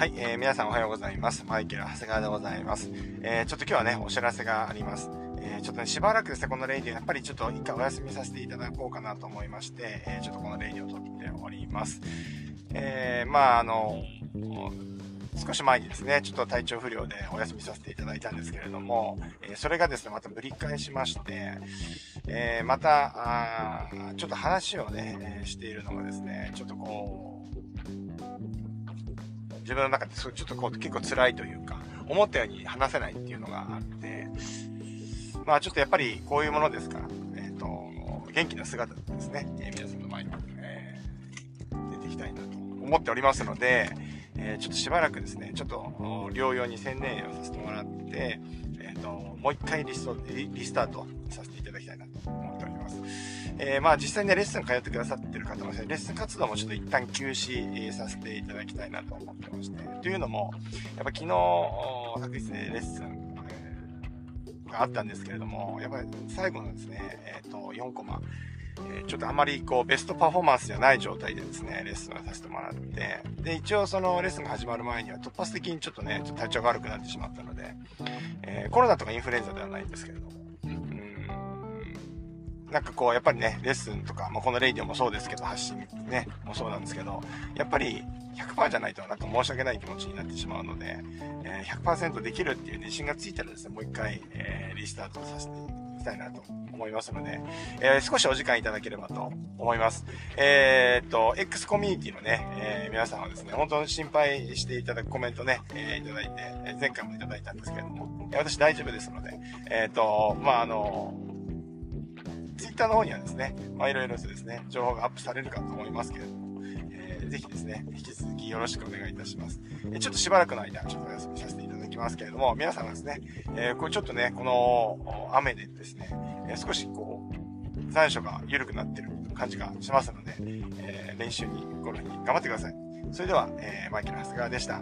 はい、えー、皆さんおはようございます。マイケル長谷川でございます。えー、ちょっと今日はね、お知らせがあります。えー、ちょっとね、しばらくですね、この radio、やっぱりちょっと一回お休みさせていただこうかなと思いまして、えー、ちょっとこのレイディオを撮っております。えー、まああの、少し前にですね、ちょっと体調不良でお休みさせていただいたんですけれども、えそれがですね、またぶり返しまして、えー、また、あちょっと話をね、しているのがですね、ちょっとこう、自分の中でちょっとこう結構辛いというか、思ったように話せないっていうのがあって、まあちょっとやっぱりこういうものですから、えっ、ー、と、元気な姿ですね、えー、皆さんの前に、えー、出ていきたいなと思っておりますので、えちょっとしばらくですね、ちょっと療養に専念をさせてもらって、えっ、と、もう一回リストリスタートさせていただきたいなと思っております。えー、まあ実際にね、レッスン通ってくださってる方も、レッスン活動もちょっと一旦休止させていただきたいなと思ってまして。というのも、やっぱ昨日、昨日ね、レッスン、があったんですけれども、やっぱり最後のですね、えっ、ー、と、4コマ、えちょっとあまりこうベストパフォーマンスじゃない状態でですね、レッスンをさせてもらって、で、一応そのレッスンが始まる前には突発的にちょっとね、ちょっと体調が悪くなってしまったので、えー、コロナとかインフルエンザではないんですけれども、なんかこう、やっぱりね、レッスンとか、まあ、このレイディオもそうですけど、発信ね、もそうなんですけど、やっぱり100%じゃないとなんか申し訳ない気持ちになってしまうので、えー、100%できるっていう自信がついたらですね、もう一回、えー、リスタートさせていきたいなと思いますので、えー、少しお時間いただければと思います。えー、っと、X コミュニティのね、えー、皆さんはですね、本当に心配していただくコメントね、えー、いただいて、前回もいただいたんですけれども、私大丈夫ですので、え、っと、まあ、あの、ツイッターの方にはですね、まあ、いろいろですね、情報がアップされるかと思いますけれども、えー、ぜひですね、引き続きよろしくお願いいたします。えちょっとしばらくの間、ちょっとお休みさせていただきますけれども、皆さんがですね、えー、これちょっとね、この雨でですね、え少しこう、残暑が緩くなってる感じがしますので、え練習に、ゴルフに頑張ってください。それでは、えマイケル・長谷川でした。